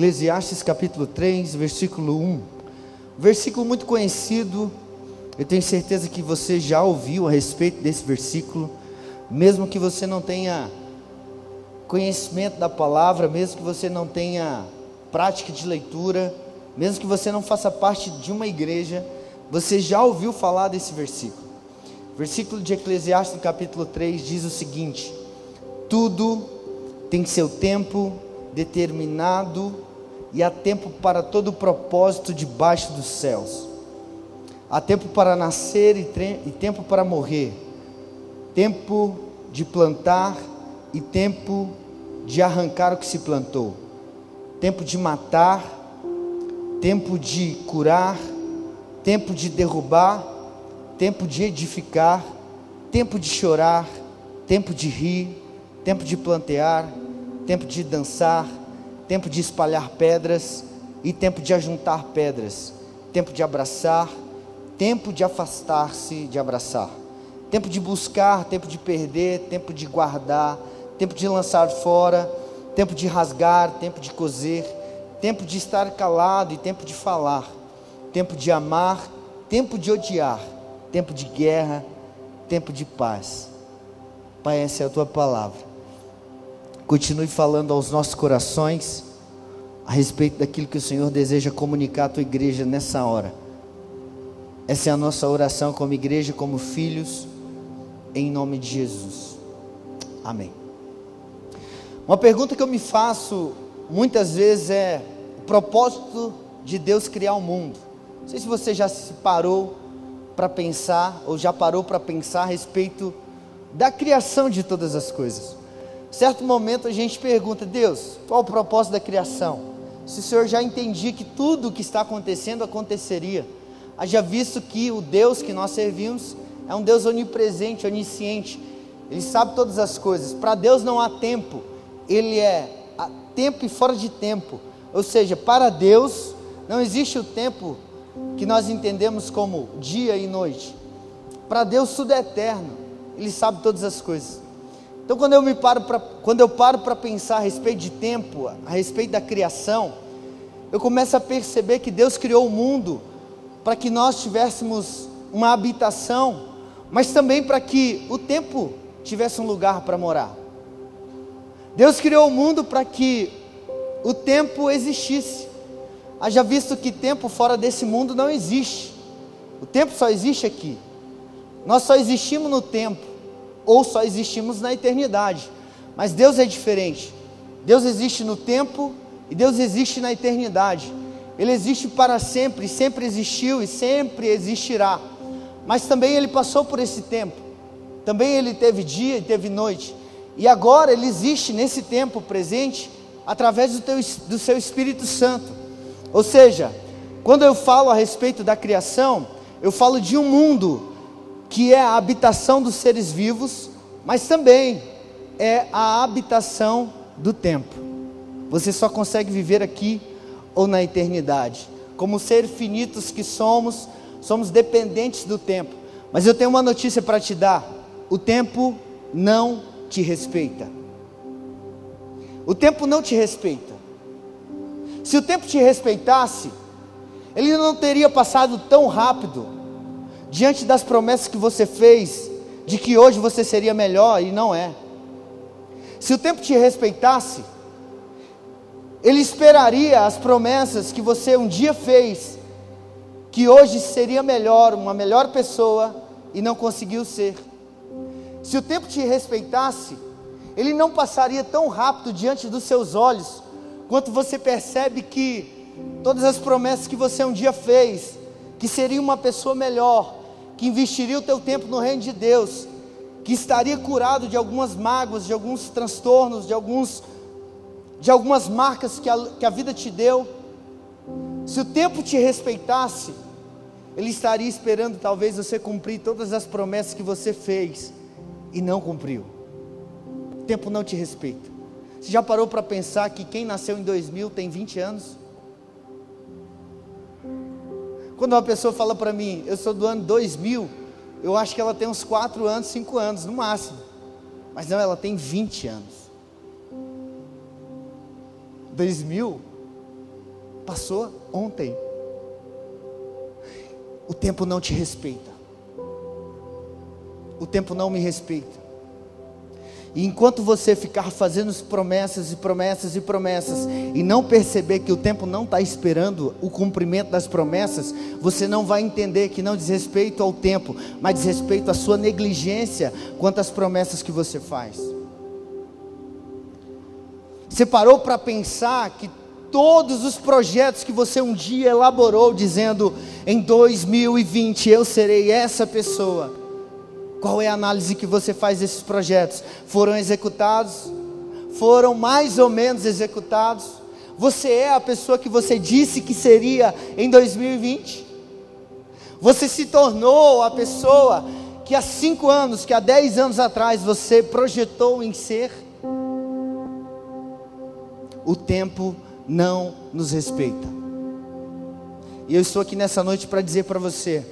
Eclesiastes capítulo 3, versículo 1. Versículo muito conhecido, eu tenho certeza que você já ouviu a respeito desse versículo, mesmo que você não tenha conhecimento da palavra, mesmo que você não tenha prática de leitura, mesmo que você não faça parte de uma igreja, você já ouviu falar desse versículo. Versículo de Eclesiastes, no capítulo 3, diz o seguinte: Tudo tem seu tempo determinado e há tempo para todo o propósito debaixo dos céus. Há tempo para nascer e, e tempo para morrer, tempo de plantar e tempo de arrancar o que se plantou, tempo de matar, tempo de curar, tempo de derrubar, tempo de edificar, tempo de chorar, tempo de rir, tempo de plantear, tempo de dançar, tempo de espalhar pedras e tempo de ajuntar pedras, tempo de abraçar, tempo de afastar-se de abraçar, tempo de buscar, tempo de perder, tempo de guardar, tempo de lançar fora, tempo de rasgar, tempo de coser, tempo de estar calado e tempo de falar, tempo de amar, tempo de odiar, tempo de guerra, tempo de paz. Pai, essa é a tua palavra. Continue falando aos nossos corações a respeito daquilo que o Senhor deseja comunicar à tua igreja nessa hora. Essa é a nossa oração como igreja, como filhos, em nome de Jesus. Amém. Uma pergunta que eu me faço muitas vezes é o propósito de Deus criar o mundo. Não sei se você já se parou para pensar ou já parou para pensar a respeito da criação de todas as coisas. Certo momento a gente pergunta: Deus, qual o propósito da criação? Se o Senhor já entendia que tudo o que está acontecendo aconteceria, haja visto que o Deus que nós servimos é um Deus onipresente, onisciente, Ele sabe todas as coisas. Para Deus não há tempo, Ele é tempo e fora de tempo. Ou seja, para Deus não existe o tempo que nós entendemos como dia e noite. Para Deus tudo é eterno. Ele sabe todas as coisas. Então quando eu me paro para quando eu paro para pensar a respeito de tempo, a respeito da criação, eu começo a perceber que Deus criou o mundo para que nós tivéssemos uma habitação, mas também para que o tempo tivesse um lugar para morar. Deus criou o mundo para que o tempo existisse. Haja visto que tempo fora desse mundo não existe. O tempo só existe aqui. Nós só existimos no tempo, ou só existimos na eternidade. Mas Deus é diferente. Deus existe no tempo e Deus existe na eternidade. Ele existe para sempre, sempre existiu e sempre existirá. Mas também ele passou por esse tempo. Também ele teve dia e teve noite. E agora ele existe nesse tempo presente através do, teu, do seu Espírito Santo. Ou seja, quando eu falo a respeito da criação, eu falo de um mundo que é a habitação dos seres vivos, mas também é a habitação do tempo. Você só consegue viver aqui ou na eternidade. Como seres finitos que somos, somos dependentes do tempo. Mas eu tenho uma notícia para te dar: o tempo não te respeita. O tempo não te respeita. Se o tempo te respeitasse, ele não teria passado tão rápido diante das promessas que você fez de que hoje você seria melhor e não é. Se o tempo te respeitasse, ele esperaria as promessas que você um dia fez, que hoje seria melhor, uma melhor pessoa e não conseguiu ser. Se o tempo te respeitasse, ele não passaria tão rápido diante dos seus olhos, quanto você percebe que todas as promessas que você um dia fez, que seria uma pessoa melhor, que investiria o teu tempo no reino de Deus, que estaria curado de algumas mágoas, de alguns transtornos, de alguns de algumas marcas que a, que a vida te deu. Se o tempo te respeitasse, ele estaria esperando talvez você cumprir todas as promessas que você fez e não cumpriu. O tempo não te respeita. Você já parou para pensar que quem nasceu em 2000 tem 20 anos? Quando uma pessoa fala para mim, eu sou do ano 2000, eu acho que ela tem uns 4 anos, 5 anos no máximo. Mas não, ela tem 20 anos. 2000 passou ontem. O tempo não te respeita. O tempo não me respeita. E enquanto você ficar fazendo promessas e promessas e promessas e não perceber que o tempo não está esperando o cumprimento das promessas, você não vai entender que não diz respeito ao tempo, mas diz respeito à sua negligência quanto às promessas que você faz. Você parou para pensar que todos os projetos que você um dia elaborou, dizendo em 2020 eu serei essa pessoa qual é a análise que você faz desses projetos? Foram executados? Foram mais ou menos executados? Você é a pessoa que você disse que seria em 2020? Você se tornou a pessoa que há cinco anos, que há dez anos atrás você projetou em ser? O tempo não nos respeita. E eu estou aqui nessa noite para dizer para você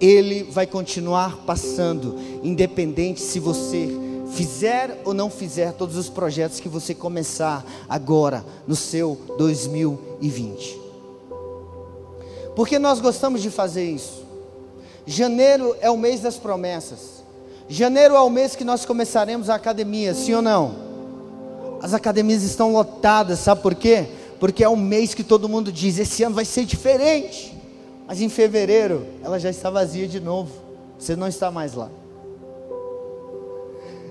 ele vai continuar passando, independente se você fizer ou não fizer todos os projetos que você começar agora no seu 2020. Porque nós gostamos de fazer isso. Janeiro é o mês das promessas. Janeiro é o mês que nós começaremos a academia, sim ou não? As academias estão lotadas, sabe por quê? Porque é o mês que todo mundo diz: esse ano vai ser diferente. Mas em fevereiro ela já está vazia de novo. Você não está mais lá.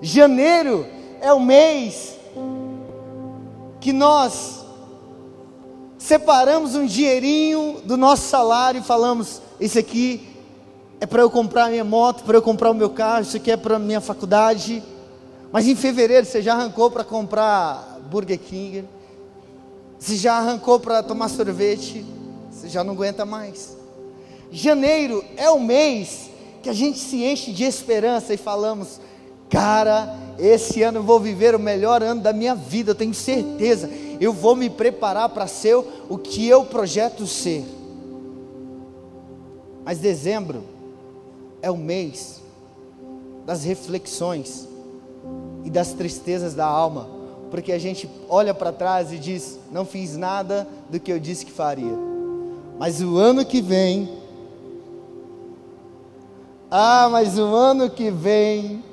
Janeiro é o mês que nós separamos um dinheirinho do nosso salário e falamos: Isso aqui é para eu comprar minha moto, para eu comprar o meu carro, isso aqui é para minha faculdade. Mas em fevereiro você já arrancou para comprar Burger King, você já arrancou para tomar sorvete, você já não aguenta mais. Janeiro é o mês que a gente se enche de esperança e falamos: cara, esse ano eu vou viver o melhor ano da minha vida, eu tenho certeza. Eu vou me preparar para ser o que eu projeto ser. Mas dezembro é o mês das reflexões e das tristezas da alma, porque a gente olha para trás e diz: não fiz nada do que eu disse que faria. Mas o ano que vem ah, mas o ano que vem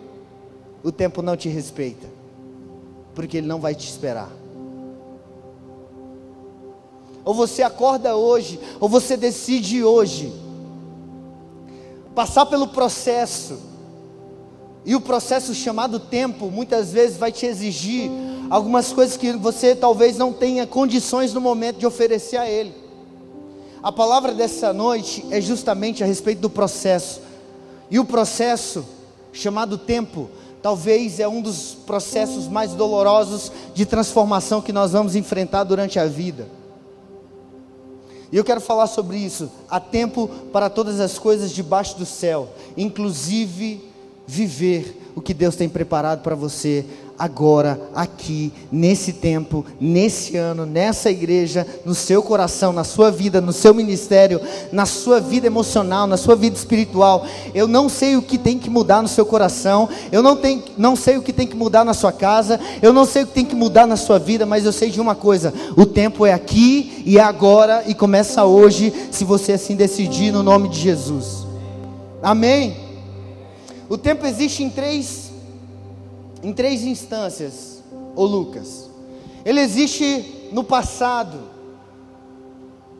o tempo não te respeita, porque ele não vai te esperar. Ou você acorda hoje, ou você decide hoje passar pelo processo. E o processo chamado tempo muitas vezes vai te exigir algumas coisas que você talvez não tenha condições no momento de oferecer a ele. A palavra dessa noite é justamente a respeito do processo. E o processo, chamado tempo, talvez é um dos processos mais dolorosos de transformação que nós vamos enfrentar durante a vida. E eu quero falar sobre isso. Há tempo para todas as coisas debaixo do céu, inclusive viver o que Deus tem preparado para você agora, aqui, nesse tempo, nesse ano, nessa igreja, no seu coração, na sua vida, no seu ministério, na sua vida emocional, na sua vida espiritual. Eu não sei o que tem que mudar no seu coração, eu não, tenho, não sei o que tem que mudar na sua casa, eu não sei o que tem que mudar na sua vida, mas eu sei de uma coisa: o tempo é aqui e é agora e começa hoje, se você assim decidir, no nome de Jesus. Amém? O tempo existe em três em três instâncias, ô Lucas. Ele existe no passado,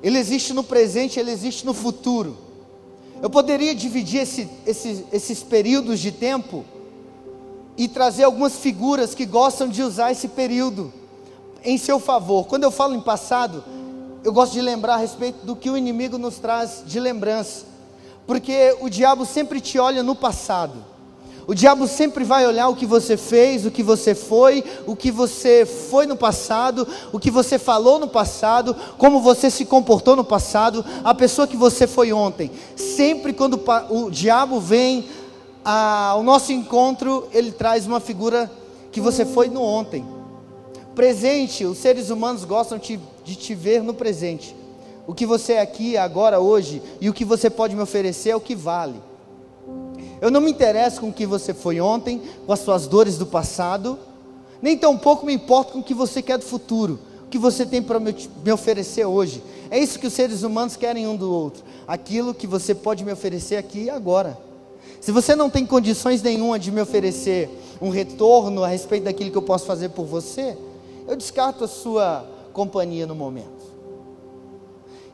ele existe no presente, ele existe no futuro. Eu poderia dividir esse, esse, esses períodos de tempo e trazer algumas figuras que gostam de usar esse período em seu favor. Quando eu falo em passado, eu gosto de lembrar a respeito do que o inimigo nos traz de lembrança, porque o diabo sempre te olha no passado. O diabo sempre vai olhar o que você fez, o que você foi, o que você foi no passado, o que você falou no passado, como você se comportou no passado, a pessoa que você foi ontem. Sempre quando o diabo vem ao nosso encontro, ele traz uma figura que você foi no ontem. Presente, os seres humanos gostam de te ver no presente. O que você é aqui, agora, hoje, e o que você pode me oferecer é o que vale. Eu não me interesso com o que você foi ontem, com as suas dores do passado, nem tampouco me importo com o que você quer do futuro, o que você tem para me, me oferecer hoje. É isso que os seres humanos querem um do outro. Aquilo que você pode me oferecer aqui e agora. Se você não tem condições nenhuma de me oferecer um retorno a respeito daquilo que eu posso fazer por você, eu descarto a sua companhia no momento.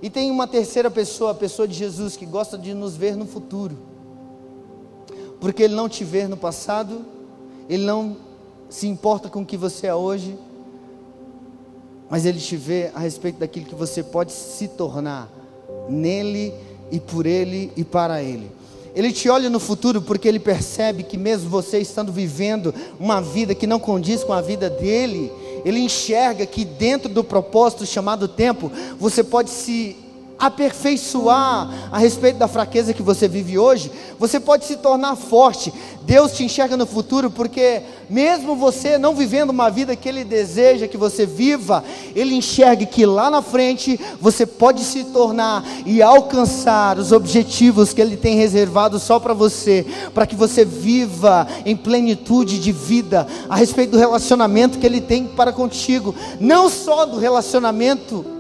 E tem uma terceira pessoa, a pessoa de Jesus, que gosta de nos ver no futuro. Porque ele não te vê no passado, ele não se importa com o que você é hoje, mas ele te vê a respeito daquilo que você pode se tornar nele e por ele e para ele. Ele te olha no futuro porque ele percebe que, mesmo você estando vivendo uma vida que não condiz com a vida dele, ele enxerga que dentro do propósito chamado tempo, você pode se aperfeiçoar a respeito da fraqueza que você vive hoje, você pode se tornar forte. Deus te enxerga no futuro, porque mesmo você não vivendo uma vida que Ele deseja que você viva, Ele enxerga que lá na frente você pode se tornar e alcançar os objetivos que Ele tem reservado só para você, para que você viva em plenitude de vida, a respeito do relacionamento que Ele tem para contigo, não só do relacionamento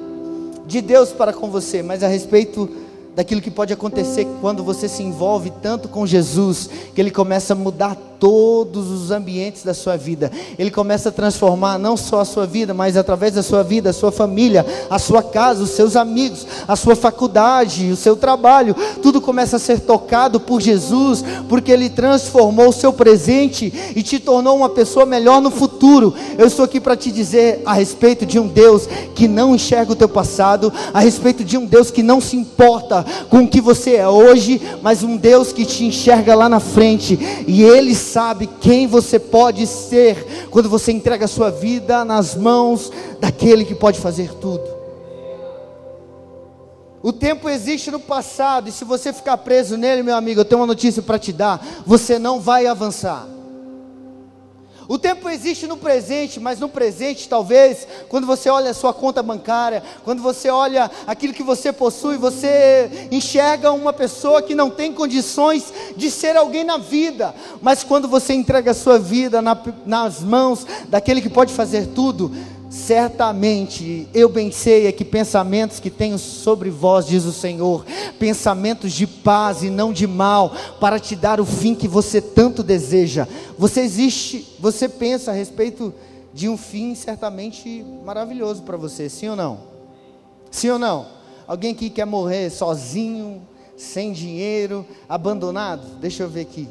de Deus para com você, mas a respeito daquilo que pode acontecer quando você se envolve tanto com Jesus, que Ele começa a mudar todos os ambientes da sua vida. Ele começa a transformar não só a sua vida, mas através da sua vida, a sua família, a sua casa, os seus amigos, a sua faculdade, o seu trabalho. Tudo começa a ser tocado por Jesus, porque Ele transformou o seu presente e te tornou uma pessoa melhor no futuro. Eu estou aqui para te dizer a respeito de um Deus que não enxerga o teu passado, a respeito de um Deus que não se importa com o que você é hoje, mas um Deus que te enxerga lá na frente e Ele sabe quem você pode ser quando você entrega a sua vida nas mãos daquele que pode fazer tudo. O tempo existe no passado, e se você ficar preso nele, meu amigo, eu tenho uma notícia para te dar: você não vai avançar. O tempo existe no presente, mas no presente, talvez, quando você olha a sua conta bancária, quando você olha aquilo que você possui, você enxerga uma pessoa que não tem condições de ser alguém na vida. Mas quando você entrega a sua vida na, nas mãos daquele que pode fazer tudo, Certamente eu bem sei é que pensamentos que tenho sobre vós, diz o Senhor, pensamentos de paz e não de mal, para te dar o fim que você tanto deseja. Você existe, você pensa a respeito de um fim certamente maravilhoso para você, sim ou não? Sim ou não? Alguém que quer morrer sozinho, sem dinheiro, abandonado? Deixa eu ver aqui.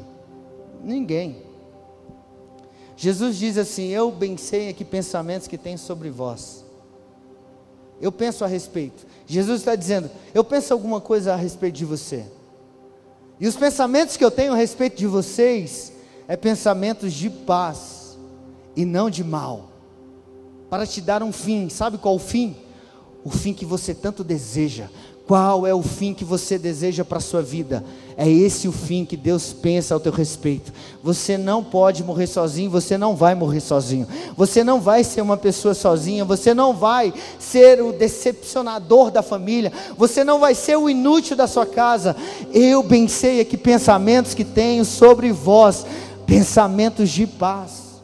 Ninguém. Jesus diz assim: Eu bem sei aqui pensamentos que tem sobre vós. Eu penso a respeito. Jesus está dizendo: Eu penso alguma coisa a respeito de você. E os pensamentos que eu tenho a respeito de vocês é pensamentos de paz e não de mal, para te dar um fim. Sabe qual o fim? O fim que você tanto deseja, qual é o fim que você deseja para a sua vida? É esse o fim que Deus pensa ao teu respeito. Você não pode morrer sozinho, você não vai morrer sozinho. Você não vai ser uma pessoa sozinha, você não vai ser o decepcionador da família, você não vai ser o inútil da sua casa. Eu bem sei que pensamentos que tenho sobre vós, pensamentos de paz.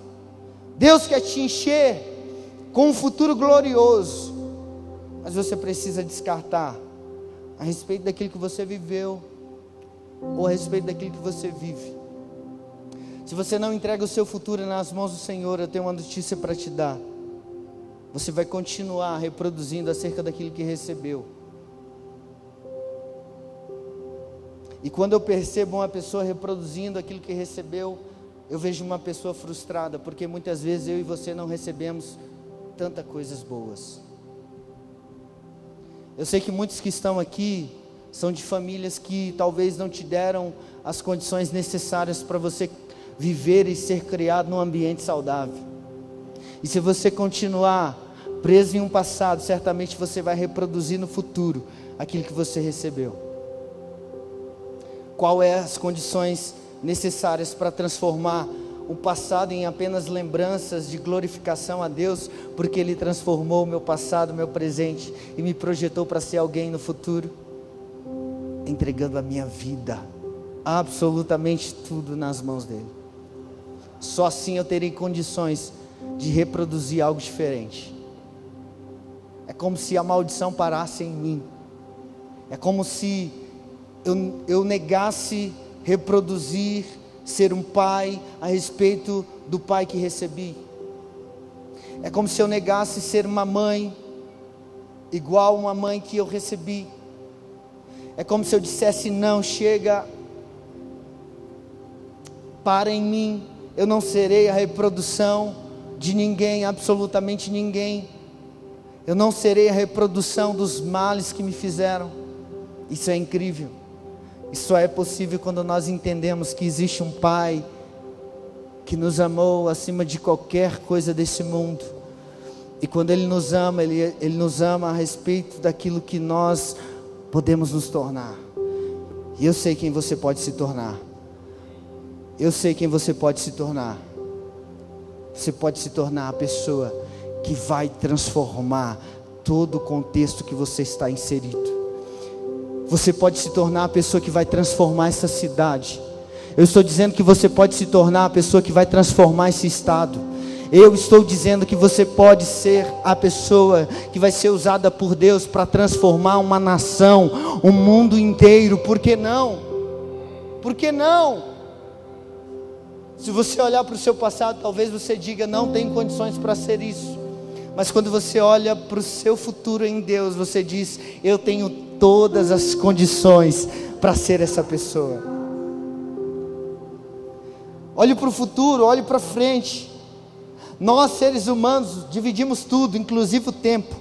Deus quer te encher com um futuro glorioso, mas você precisa descartar a respeito daquilo que você viveu, ou a respeito daquilo que você vive. Se você não entrega o seu futuro nas mãos do Senhor, eu tenho uma notícia para te dar. Você vai continuar reproduzindo acerca daquilo que recebeu. E quando eu percebo uma pessoa reproduzindo aquilo que recebeu, eu vejo uma pessoa frustrada, porque muitas vezes eu e você não recebemos tantas coisas boas. Eu sei que muitos que estão aqui são de famílias que talvez não te deram as condições necessárias para você viver e ser criado num ambiente saudável. E se você continuar preso em um passado, certamente você vai reproduzir no futuro aquilo que você recebeu. Qual é as condições necessárias para transformar o passado em apenas lembranças de glorificação a Deus, porque Ele transformou o meu passado, meu presente e me projetou para ser alguém no futuro, entregando a minha vida, absolutamente tudo nas mãos dEle. Só assim eu terei condições de reproduzir algo diferente. É como se a maldição parasse em mim. É como se eu, eu negasse reproduzir, ser um pai a respeito do pai que recebi. É como se eu negasse ser uma mãe igual uma mãe que eu recebi. É como se eu dissesse: não, chega, para em mim, eu não serei a reprodução de ninguém, absolutamente ninguém. Eu não serei a reprodução dos males que me fizeram. Isso é incrível. Isso só é possível quando nós entendemos que existe um Pai que nos amou acima de qualquer coisa desse mundo. E quando Ele nos ama, Ele, Ele nos ama a respeito daquilo que nós podemos nos tornar. E eu sei quem você pode se tornar. Eu sei quem você pode se tornar. Você pode se tornar a pessoa que vai transformar todo o contexto que você está inserido. Você pode se tornar a pessoa que vai transformar essa cidade. Eu estou dizendo que você pode se tornar a pessoa que vai transformar esse estado. Eu estou dizendo que você pode ser a pessoa que vai ser usada por Deus para transformar uma nação, um mundo inteiro. Por que não? Por que não? Se você olhar para o seu passado, talvez você diga: não tem condições para ser isso. Mas quando você olha para o seu futuro em Deus, você diz: eu tenho todas as condições para ser essa pessoa. Olhe para o futuro, olhe para frente. Nós, seres humanos, dividimos tudo, inclusive o tempo.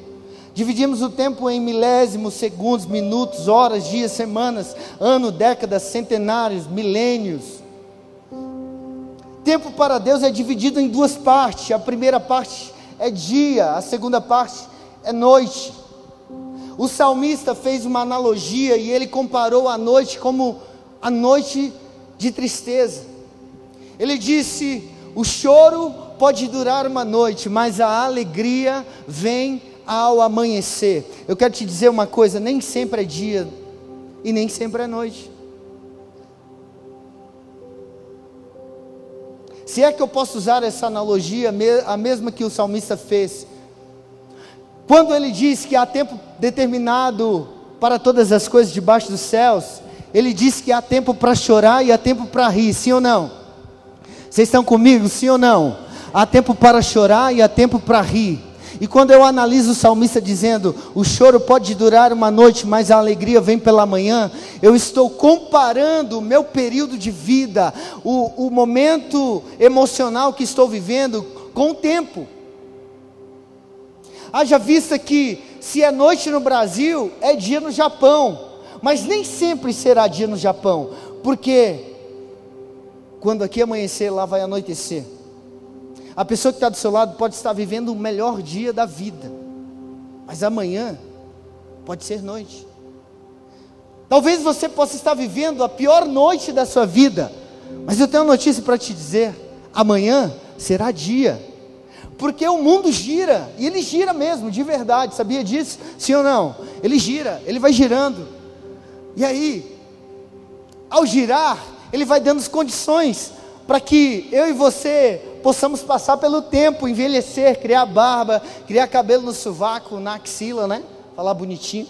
Dividimos o tempo em milésimos, segundos, minutos, horas, dias, semanas, ano, décadas, centenários, milênios. Tempo para Deus é dividido em duas partes. A primeira parte é dia, a segunda parte é noite. O salmista fez uma analogia e ele comparou a noite como a noite de tristeza. Ele disse: o choro pode durar uma noite, mas a alegria vem ao amanhecer. Eu quero te dizer uma coisa: nem sempre é dia e nem sempre é noite. Se é que eu posso usar essa analogia, a mesma que o salmista fez, quando ele diz que há tempo determinado para todas as coisas debaixo dos céus, ele diz que há tempo para chorar e há tempo para rir, sim ou não? Vocês estão comigo, sim ou não? Há tempo para chorar e há tempo para rir. E quando eu analiso o salmista dizendo, o choro pode durar uma noite, mas a alegria vem pela manhã, eu estou comparando o meu período de vida, o, o momento emocional que estou vivendo, com o tempo. Haja vista que, se é noite no Brasil, é dia no Japão, mas nem sempre será dia no Japão, porque quando aqui amanhecer, lá vai anoitecer. A pessoa que está do seu lado pode estar vivendo o melhor dia da vida, mas amanhã pode ser noite. Talvez você possa estar vivendo a pior noite da sua vida, mas eu tenho uma notícia para te dizer: amanhã será dia porque o mundo gira, e ele gira mesmo, de verdade, sabia disso? Sim ou não? Ele gira, ele vai girando. E aí, ao girar, ele vai dando as condições para que eu e você possamos passar pelo tempo, envelhecer, criar barba, criar cabelo no sovaco, na axila, né? Falar bonitinho.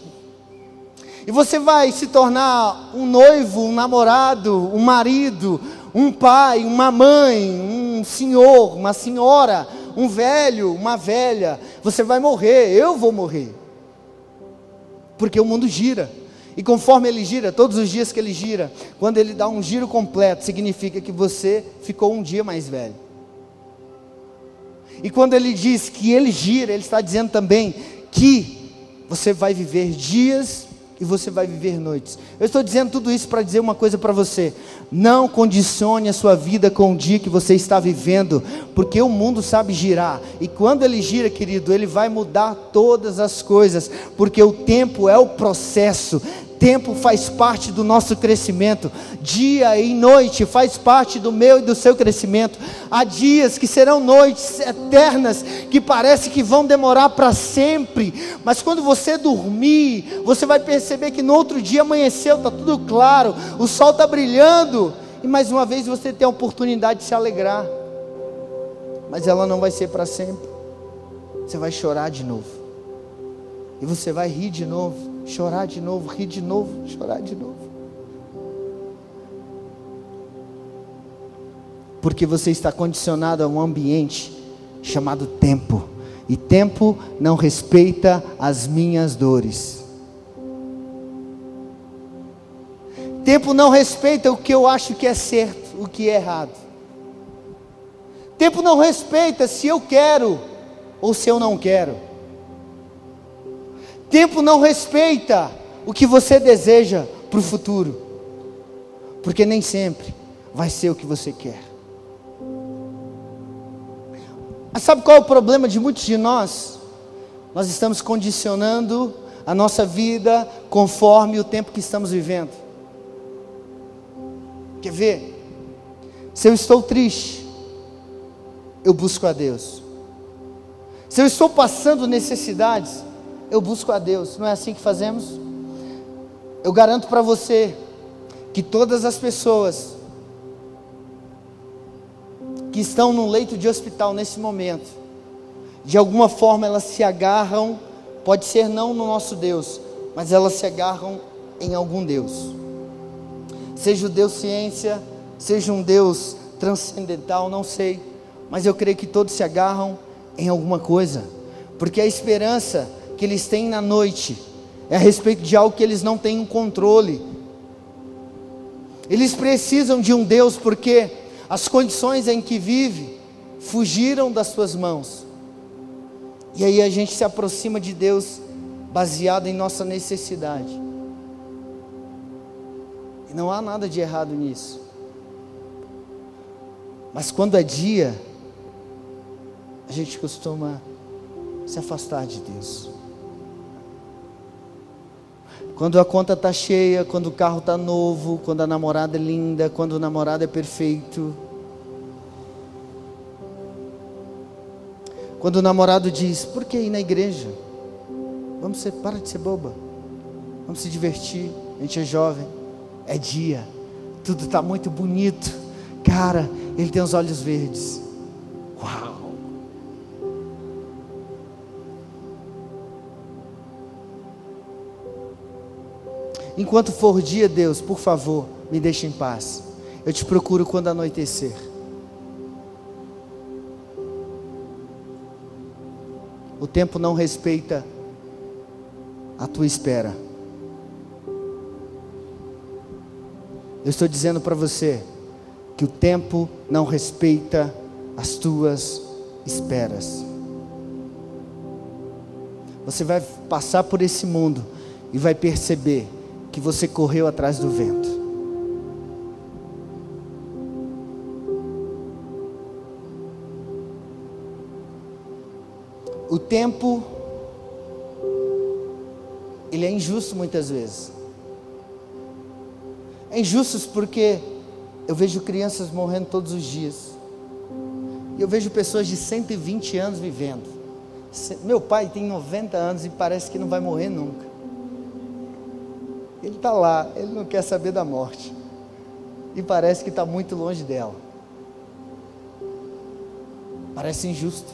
E você vai se tornar um noivo, um namorado, um marido, um pai, uma mãe, um senhor, uma senhora, um velho, uma velha, você vai morrer, eu vou morrer. Porque o mundo gira. E conforme ele gira, todos os dias que ele gira, quando ele dá um giro completo, significa que você ficou um dia mais velho. E quando ele diz que ele gira, ele está dizendo também que você vai viver dias e você vai viver noites. Eu estou dizendo tudo isso para dizer uma coisa para você. Não condicione a sua vida com o dia que você está vivendo, porque o mundo sabe girar. E quando ele gira, querido, ele vai mudar todas as coisas, porque o tempo é o processo tempo faz parte do nosso crescimento, dia e noite faz parte do meu e do seu crescimento. Há dias que serão noites eternas que parece que vão demorar para sempre, mas quando você dormir, você vai perceber que no outro dia amanheceu, está tudo claro, o sol está brilhando e mais uma vez você tem a oportunidade de se alegrar, mas ela não vai ser para sempre. Você vai chorar de novo. E você vai rir de novo, chorar de novo, rir de novo, chorar de novo. Porque você está condicionado a um ambiente chamado tempo. E tempo não respeita as minhas dores. Tempo não respeita o que eu acho que é certo, o que é errado. Tempo não respeita se eu quero ou se eu não quero. Tempo não respeita o que você deseja para o futuro, porque nem sempre vai ser o que você quer. Mas sabe qual é o problema de muitos de nós? Nós estamos condicionando a nossa vida conforme o tempo que estamos vivendo. Quer ver? Se eu estou triste, eu busco a Deus. Se eu estou passando necessidades, eu busco a Deus. Não é assim que fazemos? Eu garanto para você que todas as pessoas que estão no leito de hospital nesse momento, de alguma forma elas se agarram, pode ser não no nosso Deus, mas elas se agarram em algum Deus. Seja o Deus ciência, seja um Deus transcendental, não sei, mas eu creio que todos se agarram em alguma coisa, porque a esperança que eles têm na noite é a respeito de algo que eles não têm um controle. Eles precisam de um Deus porque as condições em que vive fugiram das suas mãos. E aí a gente se aproxima de Deus baseado em nossa necessidade. E não há nada de errado nisso. Mas quando é dia, a gente costuma se afastar de Deus. Quando a conta está cheia, quando o carro está novo, quando a namorada é linda, quando o namorado é perfeito. Quando o namorado diz: Por que ir na igreja? Vamos ser, para de ser boba. Vamos se divertir. A gente é jovem. É dia. Tudo está muito bonito. Cara, ele tem os olhos verdes. Uau! Enquanto for dia, Deus, por favor, me deixe em paz. Eu te procuro quando anoitecer. O tempo não respeita a tua espera. Eu estou dizendo para você que o tempo não respeita as tuas esperas. Você vai passar por esse mundo e vai perceber que você correu atrás do vento. O tempo ele é injusto muitas vezes. É injusto porque eu vejo crianças morrendo todos os dias. E eu vejo pessoas de 120 anos vivendo. Meu pai tem 90 anos e parece que não vai morrer nunca. Ele está lá, ele não quer saber da morte. E parece que está muito longe dela. Parece injusto.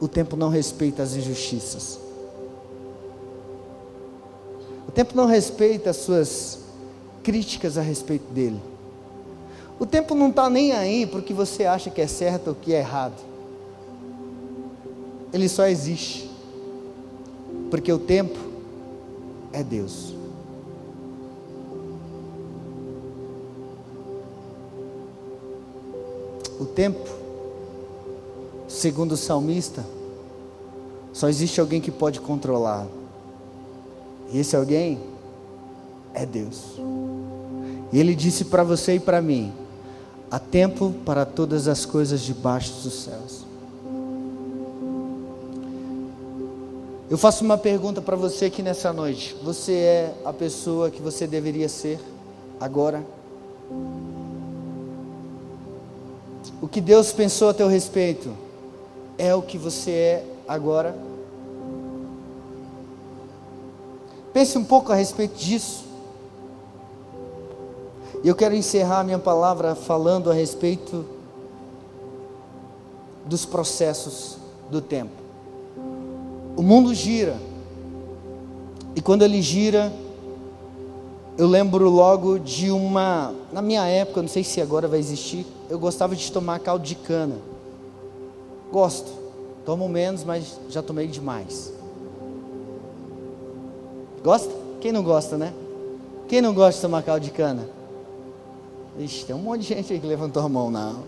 O tempo não respeita as injustiças. O tempo não respeita as suas críticas a respeito dele. O tempo não está nem aí porque você acha que é certo ou que é errado. Ele só existe. Porque o tempo é Deus. O tempo, segundo o salmista, só existe alguém que pode controlar. E esse alguém é Deus. E ele disse para você e para mim: há tempo para todas as coisas debaixo dos céus. Eu faço uma pergunta para você aqui nessa noite. Você é a pessoa que você deveria ser agora? O que Deus pensou a teu respeito é o que você é agora? Pense um pouco a respeito disso. Eu quero encerrar minha palavra falando a respeito dos processos do tempo. O mundo gira. E quando ele gira, eu lembro logo de uma. Na minha época, não sei se agora vai existir, eu gostava de tomar caldo de cana. Gosto. Tomo menos, mas já tomei demais. Gosta? Quem não gosta, né? Quem não gosta de tomar caldo de cana? Ixi, tem um monte de gente aí que levantou a mão, não.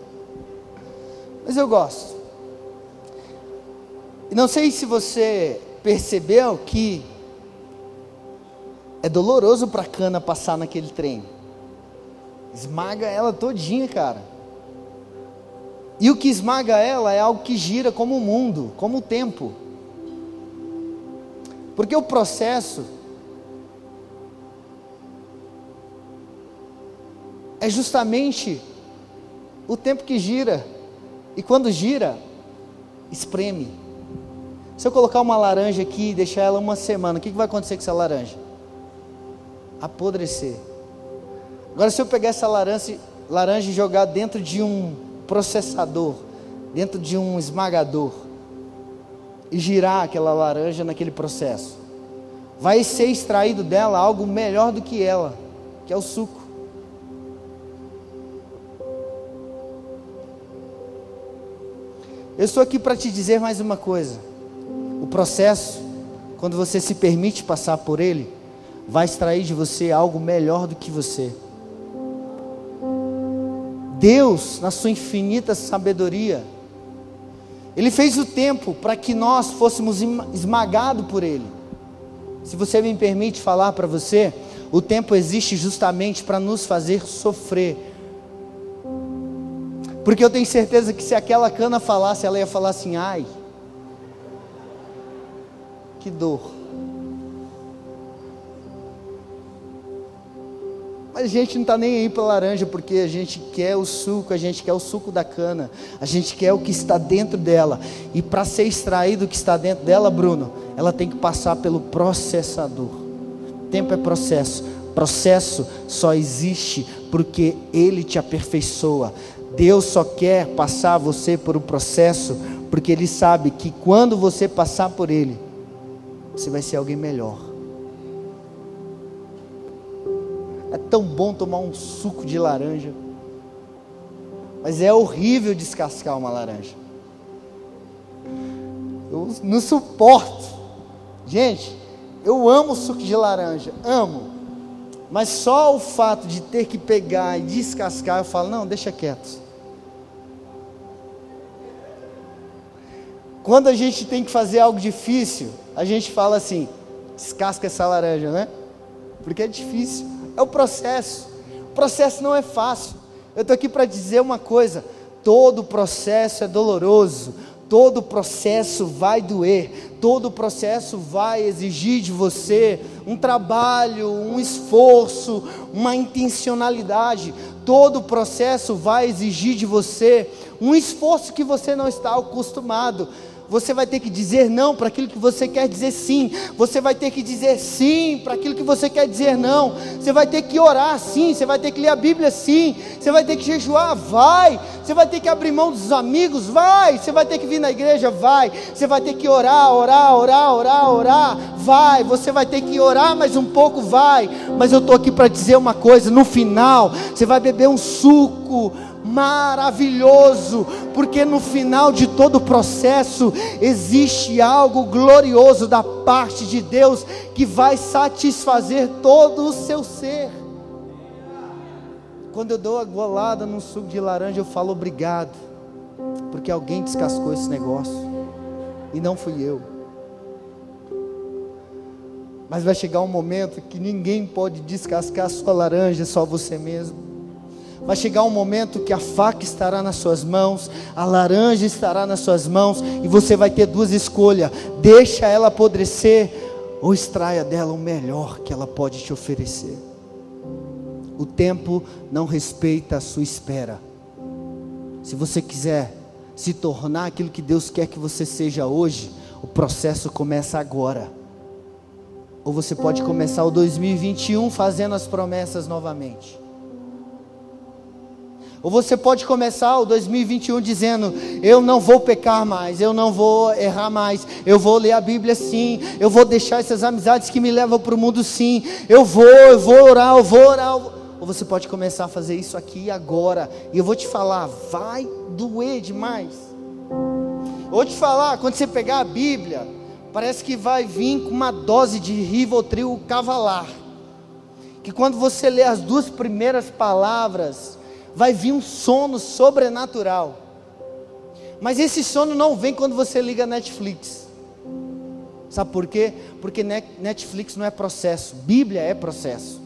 Mas eu gosto. E não sei se você percebeu que é doloroso para a cana passar naquele trem. Esmaga ela todinha, cara. E o que esmaga ela é algo que gira como o mundo, como o tempo. Porque o processo é justamente o tempo que gira. E quando gira, espreme. Se eu colocar uma laranja aqui e deixar ela uma semana, o que, vai acontecer com essa laranja? Apodrecer. Agora, se eu pegar essa laranja, laranja e jogar dentro de um processador, dentro de um esmagador, e girar aquela laranja naquele processo, vai ser extraído dela algo melhor do que ela, que é o suco. Eu estou aqui para te dizer mais uma coisa. O processo, quando você se permite passar por ele, vai extrair de você algo melhor do que você. Deus, na sua infinita sabedoria, Ele fez o tempo para que nós fôssemos esmagados por Ele. Se você me permite falar para você, o tempo existe justamente para nos fazer sofrer, porque eu tenho certeza que se aquela cana falasse, ela ia falar assim: ai, que dor. Mas a gente não está nem aí para laranja, porque a gente quer o suco, a gente quer o suco da cana, a gente quer o que está dentro dela. E para ser extraído o que está dentro dela, Bruno, ela tem que passar pelo processador. Tempo é processo. Processo só existe porque ele te aperfeiçoa. Deus só quer passar você por um processo, porque Ele sabe que quando você passar por ele, você vai ser alguém melhor. É tão bom tomar um suco de laranja, mas é horrível descascar uma laranja. Eu não suporto. Gente, eu amo suco de laranja, amo. Mas só o fato de ter que pegar e descascar, eu falo, não, deixa quieto. Quando a gente tem que fazer algo difícil, a gente fala assim: descasca essa laranja, né? Porque é difícil. É o processo. O processo não é fácil. Eu estou aqui para dizer uma coisa: todo processo é doloroso, todo processo vai doer, todo processo vai exigir de você um trabalho, um esforço, uma intencionalidade. Todo processo vai exigir de você um esforço que você não está acostumado você vai ter que dizer não para aquilo que você quer dizer sim. Você vai ter que dizer sim para aquilo que você quer dizer não. Você vai ter que orar sim. Você vai ter que ler a Bíblia sim. Você vai ter que jejuar, vai. Você vai ter que abrir mão dos amigos, vai. Você vai ter que vir na igreja, vai. Você vai ter que orar, orar, orar, orar, orar, vai. Você vai ter que orar mais um pouco, vai. Mas eu estou aqui para dizer uma coisa: no final, você vai beber um suco maravilhoso, porque no final de todo o processo existe algo glorioso da parte de Deus que vai satisfazer todo o seu ser. Quando eu dou a golada num suco de laranja, eu falo obrigado, porque alguém descascou esse negócio e não fui eu. Mas vai chegar um momento que ninguém pode descascar sua laranja, só você mesmo. Vai chegar um momento que a faca estará nas suas mãos, a laranja estará nas suas mãos, e você vai ter duas escolhas: deixa ela apodrecer, ou extraia dela o melhor que ela pode te oferecer. O tempo não respeita a sua espera. Se você quiser se tornar aquilo que Deus quer que você seja hoje, o processo começa agora. Ou você pode começar o 2021 fazendo as promessas novamente. Ou você pode começar o 2021 dizendo: Eu não vou pecar mais, eu não vou errar mais, eu vou ler a Bíblia sim, eu vou deixar essas amizades que me levam para o mundo sim, eu vou, eu vou orar, eu vou orar. Ou você pode começar a fazer isso aqui agora, e eu vou te falar: vai doer demais. Vou te falar, quando você pegar a Bíblia, parece que vai vir com uma dose de Rivotril cavalar. Que quando você lê as duas primeiras palavras, vai vir um sono sobrenatural. Mas esse sono não vem quando você liga Netflix. Sabe por quê? Porque Netflix não é processo, Bíblia é processo.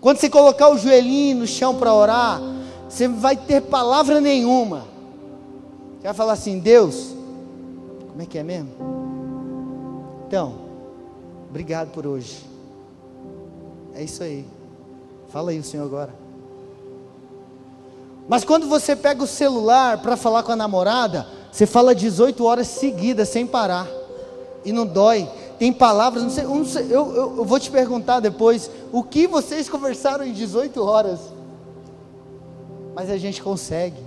Quando você colocar o joelhinho no chão para orar, você não vai ter palavra nenhuma. Você vai falar assim: Deus, como é que é mesmo? Então, obrigado por hoje. É isso aí. Fala aí o Senhor agora. Mas quando você pega o celular para falar com a namorada, você fala 18 horas seguidas sem parar. E não dói. Tem palavras, não sei, não sei eu, eu, eu vou te perguntar depois, o que vocês conversaram em 18 horas? Mas a gente consegue.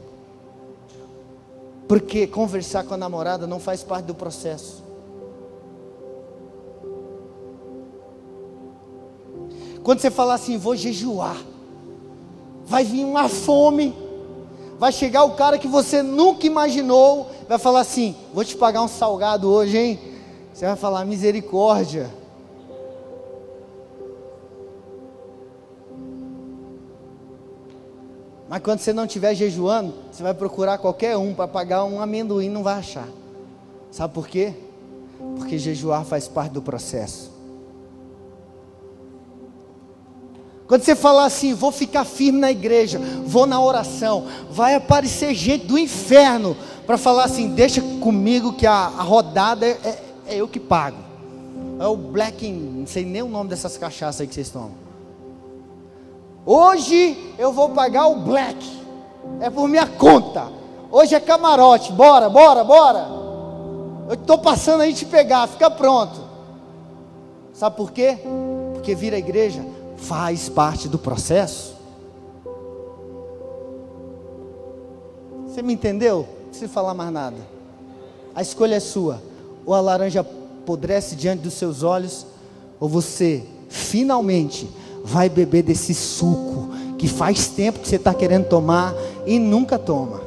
Porque conversar com a namorada não faz parte do processo. Quando você fala assim, vou jejuar, vai vir uma fome vai chegar o cara que você nunca imaginou, vai falar assim: Vou te pagar um salgado hoje, hein? Você vai falar: Misericórdia. Mas quando você não estiver jejuando, você vai procurar qualquer um para pagar um amendoim, não vai achar. Sabe por quê? Porque jejuar faz parte do processo. Quando você falar assim, vou ficar firme na igreja, vou na oração, vai aparecer gente do inferno para falar assim: deixa comigo que a, a rodada é, é, é, eu que pago. É o Black, não sei nem o nome dessas cachaças aí que vocês tomam. Hoje eu vou pagar o Black, é por minha conta. Hoje é camarote, bora, bora, bora. Eu estou passando aí te pegar, fica pronto. Sabe por quê? Porque vir à igreja faz parte do processo. Você me entendeu? Não falar mais nada. A escolha é sua. Ou a laranja apodrece diante dos seus olhos, ou você finalmente vai beber desse suco que faz tempo que você está querendo tomar e nunca toma.